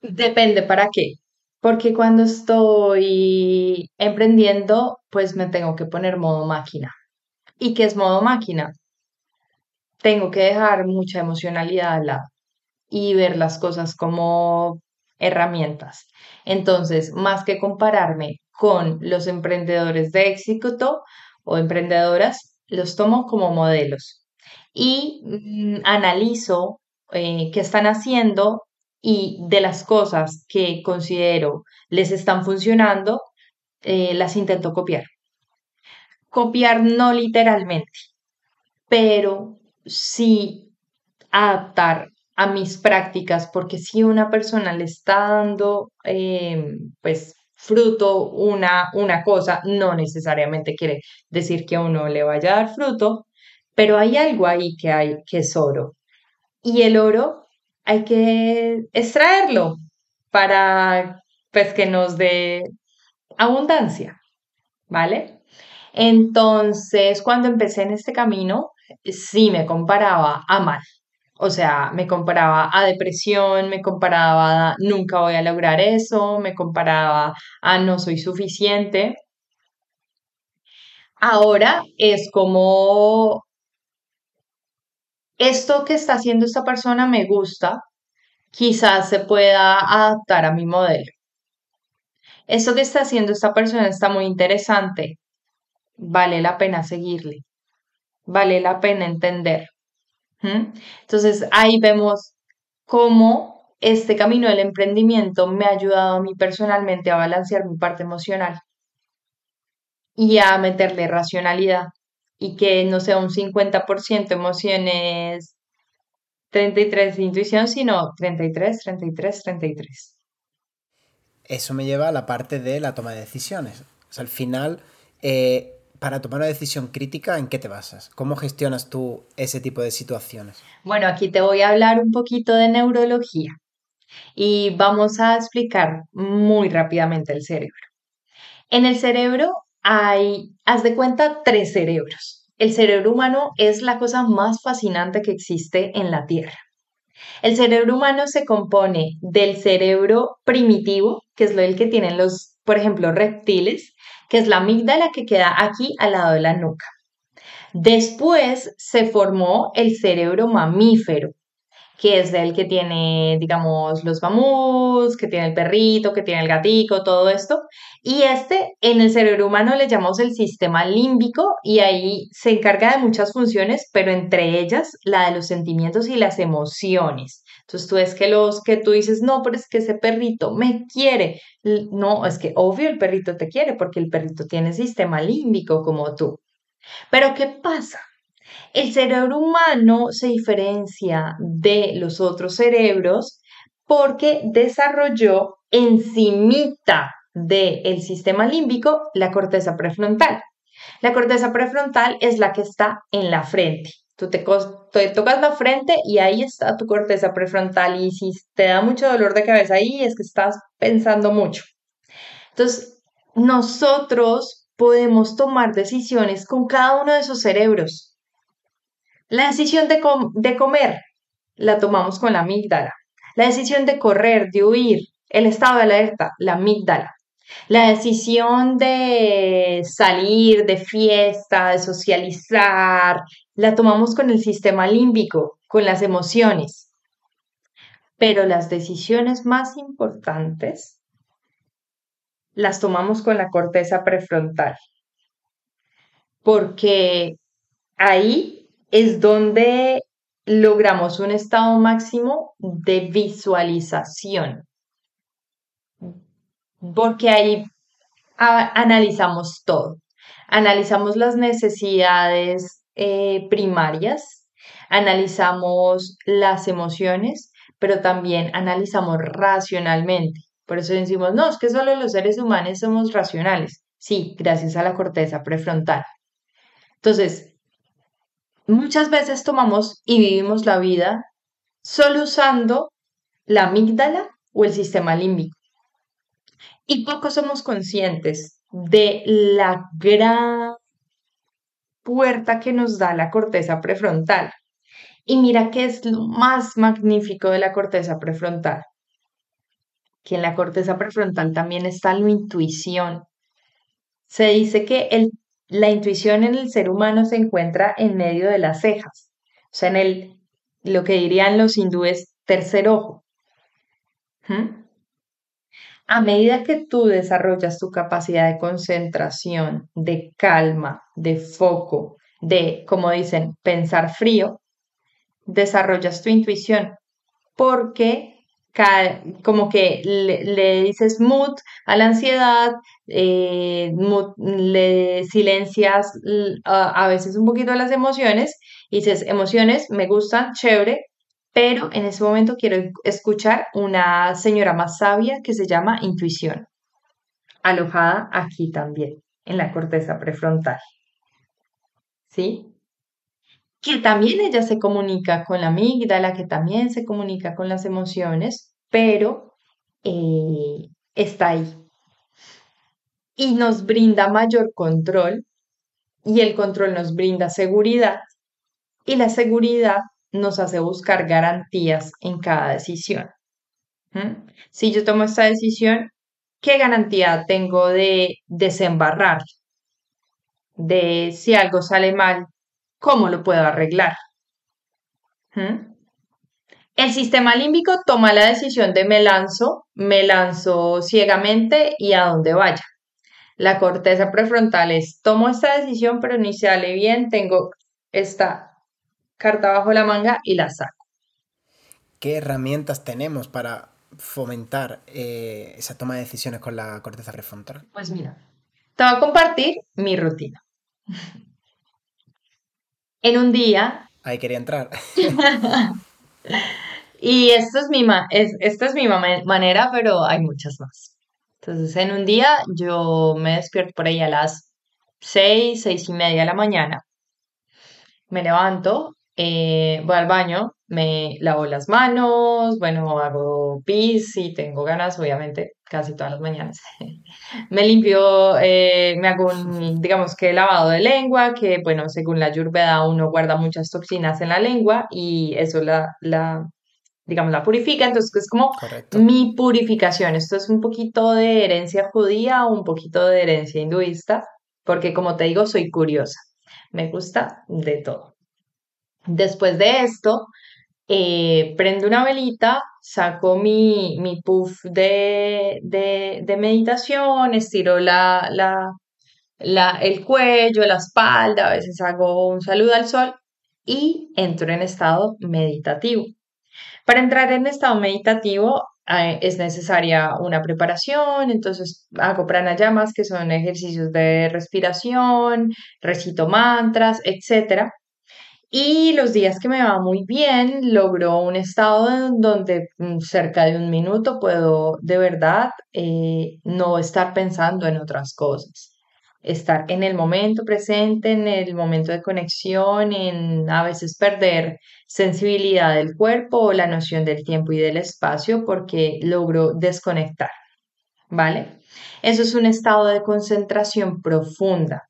Depende para qué. Porque cuando estoy emprendiendo, pues me tengo que poner modo máquina. ¿Y qué es modo máquina? Tengo que dejar mucha emocionalidad al lado y ver las cosas como herramientas. Entonces, más que compararme con los emprendedores de éxito o emprendedoras, los tomo como modelos y mm, analizo eh, qué están haciendo y de las cosas que considero les están funcionando, eh, las intento copiar. Copiar no literalmente, pero sí adaptar a mis prácticas, porque si una persona le está dando, eh, pues, fruto una, una cosa, no necesariamente quiere decir que a uno le vaya a dar fruto, pero hay algo ahí que hay que es oro. Y el oro hay que extraerlo para pues que nos dé abundancia, ¿vale? Entonces, cuando empecé en este camino, sí me comparaba a mal, o sea, me comparaba a depresión, me comparaba a nunca voy a lograr eso, me comparaba a no soy suficiente. Ahora es como esto que está haciendo esta persona me gusta, quizás se pueda adaptar a mi modelo. Esto que está haciendo esta persona está muy interesante, vale la pena seguirle, vale la pena entender. Entonces ahí vemos cómo este camino del emprendimiento me ha ayudado a mí personalmente a balancear mi parte emocional y a meterle racionalidad y que no sea un 50% emociones 33 intuición, sino 33, 33, 33. Eso me lleva a la parte de la toma de decisiones. al final, eh, para tomar una decisión crítica, ¿en qué te basas? ¿Cómo gestionas tú ese tipo de situaciones? Bueno, aquí te voy a hablar un poquito de neurología y vamos a explicar muy rápidamente el cerebro. En el cerebro hay, haz de cuenta, tres cerebros. El cerebro humano es la cosa más fascinante que existe en la Tierra. El cerebro humano se compone del cerebro primitivo, que es lo que tienen los, por ejemplo, reptiles, que es la amígdala que queda aquí al lado de la nuca. Después se formó el cerebro mamífero, que es el que tiene, digamos, los mamuts, que tiene el perrito, que tiene el gatico, todo esto. Y este en el cerebro humano le llamamos el sistema límbico y ahí se encarga de muchas funciones, pero entre ellas la de los sentimientos y las emociones. Entonces tú que los que tú dices, no, pero es que ese perrito me quiere. No, es que obvio el perrito te quiere porque el perrito tiene sistema límbico como tú. Pero ¿qué pasa? El cerebro humano se diferencia de los otros cerebros porque desarrolló encimita del sistema límbico la corteza prefrontal. La corteza prefrontal es la que está en la frente. Tú te, te, tocas la frente y ahí está tu corteza prefrontal y si te da mucho dolor de cabeza ahí es que estás pensando mucho. Entonces, nosotros podemos tomar decisiones con cada uno de esos cerebros. La decisión de, comer la tomamos con la amígdala. La decisión de correr, de huir, el estado de alerta, la amígdala. La decisión de salir de fiesta, de socializar, la tomamos con el sistema límbico, con las emociones. Pero las decisiones más importantes las tomamos con la corteza prefrontal, porque ahí es donde logramos un estado máximo de visualización, porque ahí analizamos todo, analizamos las necesidades eh, primarias, analizamos las emociones, pero también analizamos racionalmente. Por eso decimos, no, es que solo los seres humanos somos racionales. Sí, gracias a la corteza prefrontal. Entonces, muchas veces tomamos y vivimos la vida solo usando la amígdala o el sistema límbico. Y poco somos conscientes de la gran puerta que nos da la corteza prefrontal. Y mira qué es lo más magnífico de la corteza prefrontal. Que en la corteza prefrontal también está la intuición. Se dice que el la intuición en el ser humano se encuentra en medio de las cejas, o sea, en el, lo que dirían los hindúes, tercer ojo. ¿Mm? A medida que tú desarrollas tu capacidad de concentración, de calma, de foco, de, como dicen, pensar frío, desarrollas tu intuición porque como que le, dices mood a la ansiedad, eh, le silencias a, veces un poquito las emociones y dices, emociones me gustan, chévere, pero en ese momento quiero escuchar una señora más sabia que se llama intuición, alojada aquí también, en la corteza prefrontal. ¿Sí? Que también ella se comunica con la amígdala, que también se comunica con las emociones, pero eh, está ahí. Y nos brinda mayor control y el control nos brinda seguridad y la seguridad nos hace buscar garantías en cada decisión. Si yo tomo esta decisión, ¿qué garantía tengo de desembarrar? De si algo sale mal, ¿Cómo lo puedo arreglar? ¿Mm? El sistema límbico toma la decisión de me lanzo, me lanzo ciegamente y a dónde vaya. La corteza prefrontal es tomo esta decisión, pero ni sale bien, tengo esta carta bajo la manga y la saco. ¿Qué herramientas tenemos para fomentar eh, esa toma de decisiones con la corteza prefrontal? Pues mira, te voy a compartir mi rutina en un día. Ahí quería entrar. [LAUGHS] y esto es mi esta es mi manera, pero hay muchas más. Entonces, en un día yo me despierto por ahí a las seis, seis y media de la mañana. Me levanto, eh, voy al baño, me lavo las manos, bueno, hago pis y tengo ganas, obviamente, casi todas las mañanas. [LAUGHS] me limpio, eh, me hago un, digamos que lavado de lengua, que bueno, según la Ayurveda uno guarda muchas toxinas en la lengua y eso la, la digamos, la purifica, entonces es como mi purificación. Esto es un poquito de herencia judía, un poquito de herencia hinduista, porque como te digo, soy curiosa, me gusta de todo. Después de esto, eh, prendo una velita, saco mi, mi puff de, de, meditación, estiro la, la, la, el cuello, la espalda, a veces hago un saludo al sol y entro en estado meditativo. Para entrar en estado meditativo eh, es necesaria una preparación, entonces hago pranayamas, que son ejercicios de respiración, recito mantras, etc. Y los días que me va muy bien, logro un estado donde mm, cerca de un minuto puedo de verdad eh, no estar pensando en otras cosas. Estar en el momento presente, en el momento de conexión, en a veces perder sensibilidad del cuerpo o la noción del tiempo y del espacio porque logro desconectar. ¿Vale? Eso es un estado de concentración profunda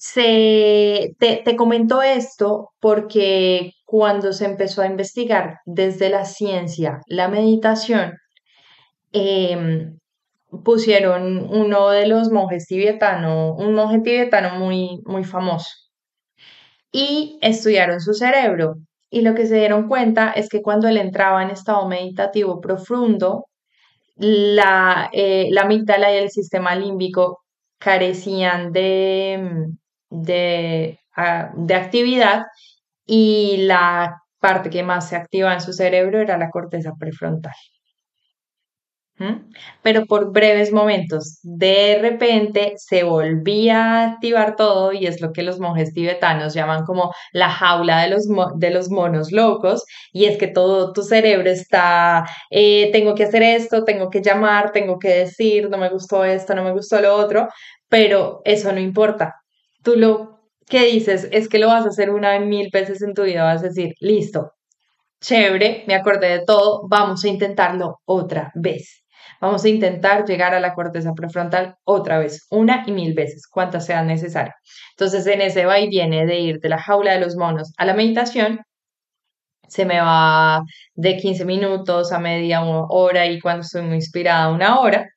se, te, te comento esto porque cuando se empezó a investigar desde la ciencia la meditación, em, pusieron uno de los monjes tibetanos, un monje tibetano muy, muy famoso, y estudiaron su cerebro. Y lo que se dieron cuenta es que cuando él entraba en estado meditativo profundo, la, eh, la amígdala y el sistema límbico carecían de, de, ah, de actividad y la parte que más se activa en su cerebro era la corteza prefrontal. Pero por breves momentos, de repente se volvía a activar todo y es lo que los monjes tibetanos llaman como la jaula de los, de los monos locos y es que todo tu cerebro está, eh, tengo que hacer esto, tengo que llamar, tengo que decir, no me gustó esto, no me gustó lo otro, pero eso no importa. Tú lo que dices es que lo vas a hacer una mil veces en tu vida, vas a decir, listo, chévere, me acordé de todo, vamos a intentarlo otra vez. Vamos a intentar llegar a la corteza prefrontal otra vez, una y mil veces, cuantas sean necesarias. Entonces, en ese va y viene de ir de la jaula de los monos a la meditación, se me va de 15 minutos a media hora y cuando estoy muy inspirada, una hora.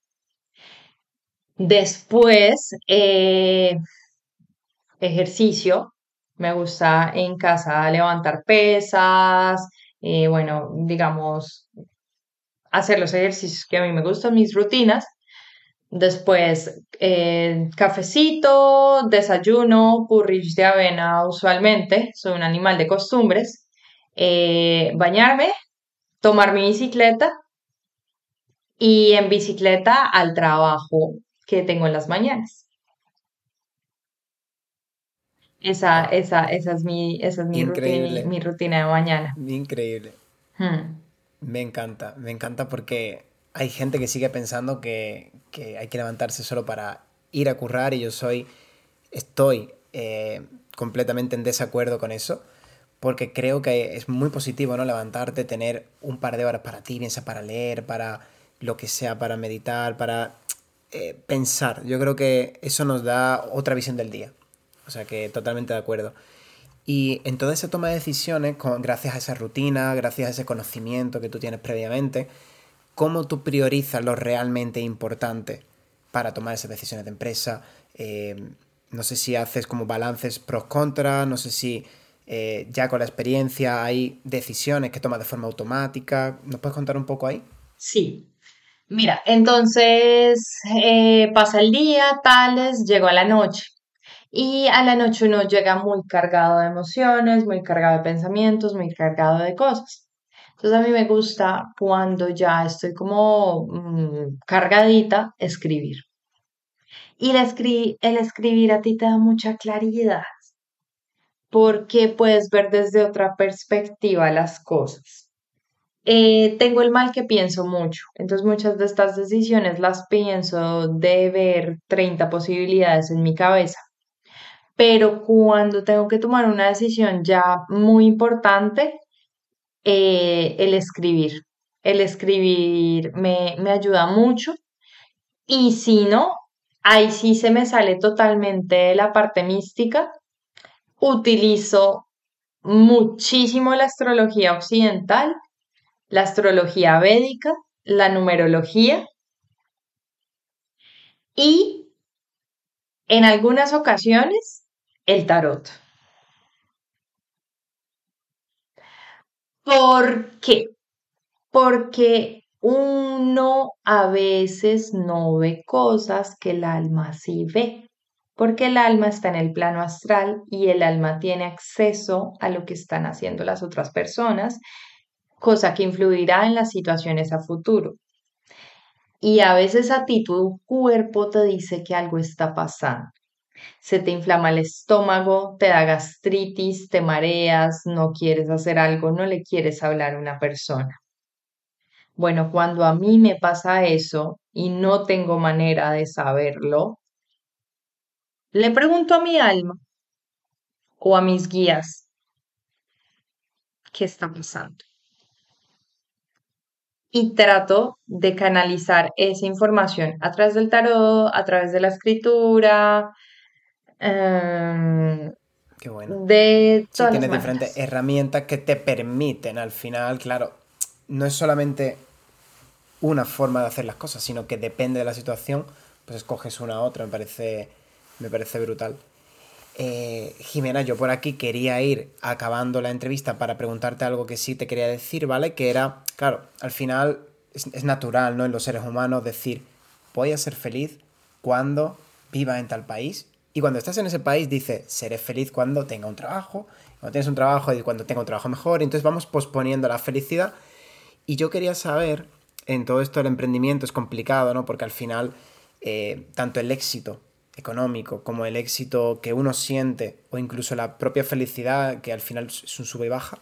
Después, eh, ejercicio. Me gusta en casa levantar pesas, eh, bueno, digamos, hacer los ejercicios que a mí me gustan, mis rutinas. Después, eh, cafecito, desayuno, porridge de avena usualmente, soy un animal de costumbres. Eh, bañarme, tomar mi bicicleta y en bicicleta al trabajo que tengo en las mañanas. Esa, esa, esa es mi, esa es mi, rutina, mi rutina de mañana. Increíble. Hmm. Me encanta, me encanta porque hay gente que sigue pensando que, hay que levantarse solo para ir a currar y yo soy, estoy eh, completamente en desacuerdo con eso porque creo que es muy positivo, ¿no? Levantarte, tener un par de horas para ti, bien sea para leer, para lo que sea, para meditar, para eh, pensar. Yo creo que eso nos da otra visión del día. O sea que totalmente de acuerdo. Y en toda esa toma de decisiones, gracias a esa rutina, gracias a ese conocimiento que tú tienes previamente, ¿cómo tú priorizas lo realmente importante para tomar esas decisiones de empresa? Eh, no sé si haces como balances pros-contras, no sé si eh, ya con la experiencia hay decisiones que tomas de forma automática. ¿Nos puedes contar un poco ahí? Sí. Mira, entonces eh, pasa el día, tales, llego a la noche. Y a la noche uno llega muy cargado de emociones, muy cargado de pensamientos, muy cargado de cosas. Entonces a mí me gusta cuando ya estoy como mm, cargadita, escribir. Y el, el escribir a ti te da mucha claridad, porque puedes ver desde otra perspectiva las cosas. Eh, tengo el mal que pienso mucho, entonces muchas de estas decisiones las pienso de ver 30 posibilidades en mi cabeza pero cuando tengo que tomar una decisión ya muy importante, eh, el escribir. El escribir me, me ayuda mucho y si no, ahí sí se me sale totalmente la parte mística. Utilizo muchísimo la astrología occidental, la astrología védica, la numerología y en algunas ocasiones el tarot. ¿Por qué? Porque uno a veces no ve cosas que el alma sí ve, porque el alma está en el plano astral y el alma tiene acceso a lo que están haciendo las otras personas, cosa que influirá en las situaciones a futuro. Y a veces a ti tu cuerpo te dice que algo está pasando se te inflama el estómago, te da gastritis, te mareas, no quieres hacer algo, no le quieres hablar a una persona. Bueno, cuando a mí me pasa eso y no tengo manera de saberlo, le pregunto a mi alma o a mis guías, ¿qué está pasando? y trato de canalizar esa información a través del tarot, a través de la escritura, Em, Qué bueno. De sí, tienes diferentes herramientas que te permiten al final, claro, no es solamente una forma de hacer las cosas, sino que depende de la situación, pues escoges una u otra, me parece, me parece brutal. Eh, Jimena, yo por aquí quería ir acabando la entrevista para preguntarte algo que sí te quería decir, ¿vale? Que era, claro, al final es, natural, ¿no? En los seres humanos decir, voy a ser feliz cuando viva en tal país. Y cuando estás en ese país, dice, seré feliz cuando tenga un trabajo. Cuando tienes un trabajo y cuando tenga un trabajo mejor. entonces vamos posponiendo la felicidad. Y yo quería saber, en todo esto el emprendimiento es complicado, ¿no? Porque al final, eh, tanto el éxito económico como el éxito que uno siente o incluso la propia felicidad, que al final es un sube y baja,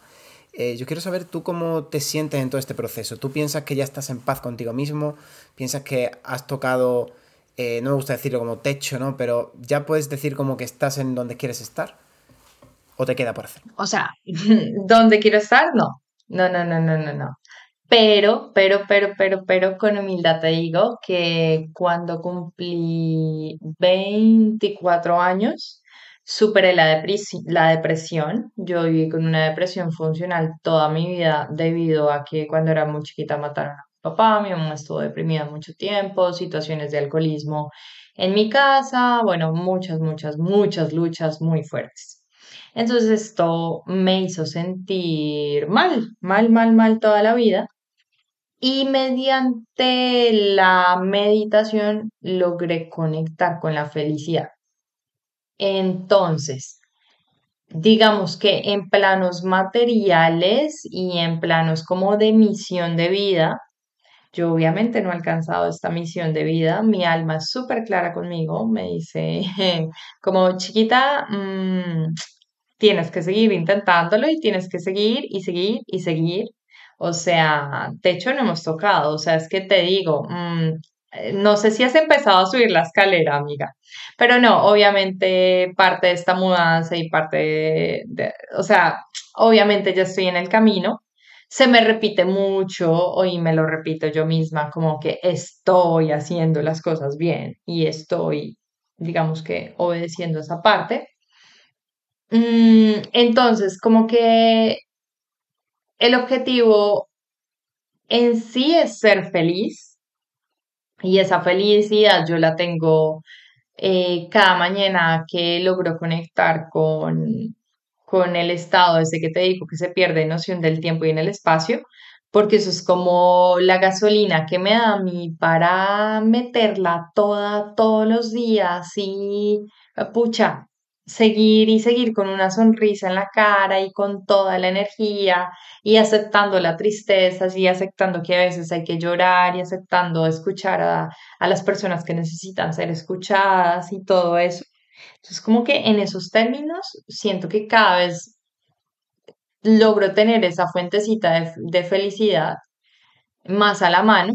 eh, yo quiero saber tú cómo te sientes en todo este proceso. ¿Tú piensas que ya estás en paz contigo mismo? ¿Piensas que has tocado, eh, no me gusta decirlo como techo, ¿no? Pero ya puedes decir como que estás en donde quieres estar? ¿O te queda por hacer? O sea, [LAUGHS] ¿dónde quiero estar? No. No, no, no, no, no, no. Pero, pero, pero, pero, pero con humildad te digo que cuando cumplí 24 años, superé la, la depresión. Yo viví con una depresión funcional toda mi vida debido a que cuando era muy chiquita mataron a papá, mi mamá estuvo deprimida mucho tiempo, situaciones de alcoholismo en mi casa, bueno, muchas, muchas, muchas luchas muy fuertes. Entonces esto me hizo sentir mal, mal, mal, mal toda la vida. Y mediante la meditación logré conectar con la felicidad. Entonces, digamos que en planos materiales y en planos como de misión de vida, yo obviamente no he alcanzado esta misión de vida, mi alma es súper clara conmigo, me dice, [LAUGHS] como chiquita, mm, tienes que seguir intentándolo y tienes que seguir y seguir y seguir. O sea, techo no hemos tocado, o sea, es que te digo, mm, eh, no sé si has empezado a subir la escalera, amiga, pero no, obviamente parte de esta mudanza y parte de, o sea, obviamente ya estoy en el camino, se me repite mucho y me lo repito yo misma, como que estoy haciendo las cosas bien y estoy, digamos que, obedeciendo esa parte. Mm, entonces, como que el objetivo en sí es ser feliz y esa felicidad yo la tengo eh, cada mañana que logro conectar con, con el estado ese que te digo, que se pierde noción del tiempo y en el espacio, porque eso es como la gasolina que me da a mí para meterla toda, todos los días y, pucha, seguir y seguir con una sonrisa en la cara y con toda la energía y aceptando la tristeza y aceptando que a veces hay que llorar y aceptando escuchar a, a las personas que necesitan ser escuchadas y todo eso. Entonces, como que en esos términos siento que cada vez logro tener esa fuentecita de, de felicidad más a la mano.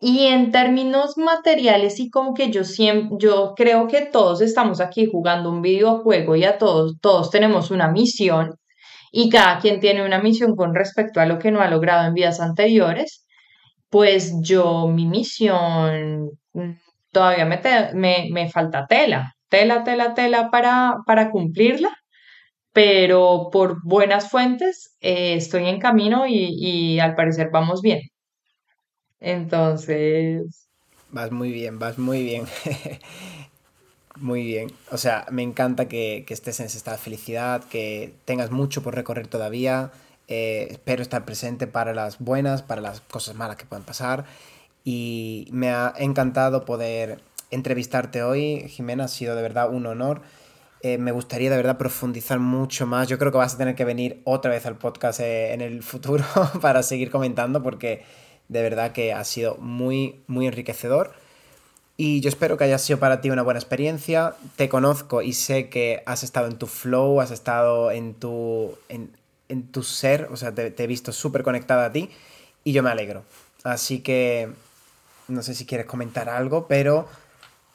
Y en términos materiales y como que yo siempre, yo creo que todos estamos aquí jugando un videojuego y a todos, todos tenemos una misión y cada quien tiene una misión con respecto a lo que no ha logrado en vidas anteriores, pues yo mi misión mm, todavía me, me, me falta tela, tela, tela, tela para, para cumplirla, pero por buenas fuentes eh, estoy en camino y, y al parecer vamos bien. Entonces... Vas muy bien, vas muy bien. [LAUGHS] muy bien. O sea, me encanta que, estés en de felicidad, que tengas mucho por recorrer todavía. Eh, espero estar presente para las buenas, para las cosas malas que puedan pasar. Y me ha encantado poder entrevistarte hoy, Jimena. Ha sido de verdad un honor. Eh, me gustaría de verdad profundizar mucho más. Yo creo que vas a tener que venir otra vez al podcast eh, en el futuro [LAUGHS] para seguir comentando porque de verdad que ha sido muy, muy enriquecedor. Y yo espero que haya sido para ti una buena experiencia. Te conozco y sé que has estado en tu flow, has estado en tu, en, tu ser, o sea, te, he visto súper conectada a ti y yo me alegro. Así que no sé si quieres comentar algo, pero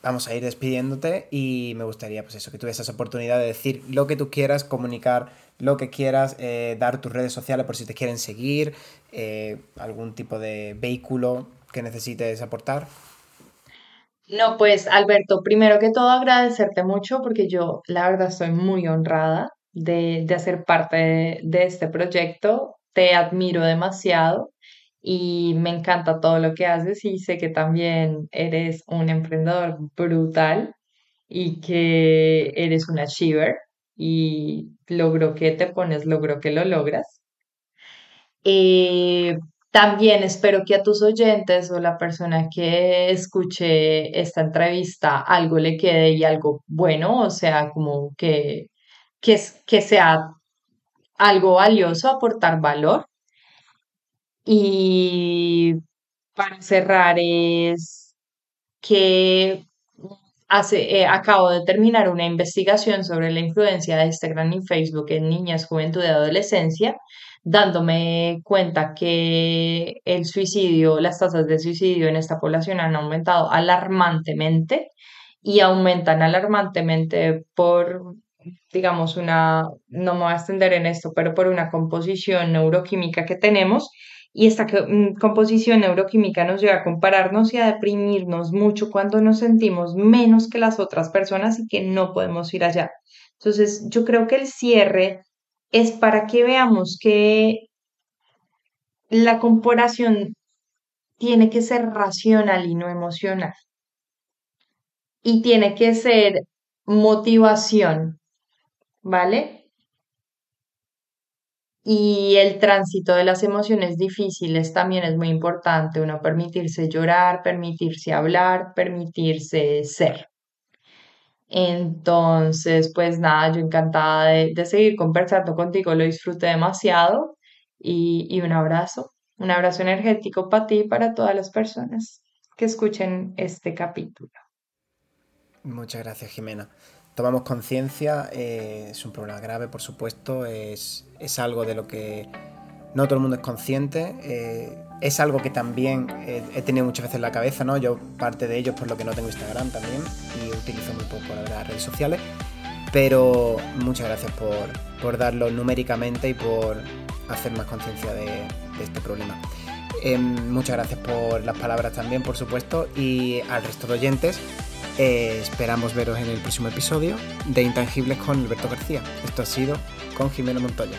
vamos a ir despidiéndote y me gustaría pues eso, que tuvieses oportunidad de decir lo que tú quieras, comunicar lo que quieras, eh, dar tus redes sociales por si te quieren seguir, eh, algún tipo de vehículo que necesites aportar. No, pues Alberto, primero que todo agradecerte mucho porque yo la verdad estoy muy honrada de, de hacer parte de, de este proyecto, te admiro demasiado y me encanta todo lo que haces y sé que también eres un emprendedor brutal y que eres un achiever y logro que te pones, logro que lo logras. Eh, también espero que a tus oyentes o la persona que escuche esta entrevista algo le quede y algo bueno, o sea, como que, que, que sea algo valioso, aportar valor. Y para cerrar es que hace, eh, acabo de terminar una investigación sobre la influencia de Instagram y Facebook en niñas, juventud y adolescencia dándome cuenta que el suicidio, las tasas de suicidio en esta población han aumentado alarmantemente y aumentan alarmantemente por, digamos, una, no me voy a extender en esto, pero por una composición neuroquímica que tenemos. Y esta mm, composición neuroquímica nos lleva a compararnos y a deprimirnos mucho cuando nos sentimos menos que las otras personas y que no podemos ir allá. Entonces, yo creo que el cierre es para que veamos que la comparación tiene que ser racional y no emocional. Y tiene que ser motivación, ¿vale? Y el tránsito de las emociones difíciles también es muy importante, uno permitirse llorar, permitirse hablar, permitirse ser. Entonces, pues nada, yo encantada de, seguir conversando contigo, lo disfruté demasiado y, y un abrazo, un abrazo energético para ti y para todas las personas que escuchen este capítulo. Muchas gracias, Jimena. Tomamos conciencia, eh, es un problema grave, por supuesto, es, es, algo de lo que no todo el mundo es consciente. Eh, es algo que también he tenido muchas veces en la cabeza, ¿no? Yo parte de ello es por lo que no tengo Instagram también y utilizo muy poco las redes sociales. Pero muchas gracias por, darlo numéricamente y por hacer más conciencia de, este problema. Em, muchas gracias por las palabras también, por supuesto, y al resto de oyentes. Eh, esperamos veros en el próximo episodio de Intangibles con Alberto García. Esto ha sido con Jimena Montoya.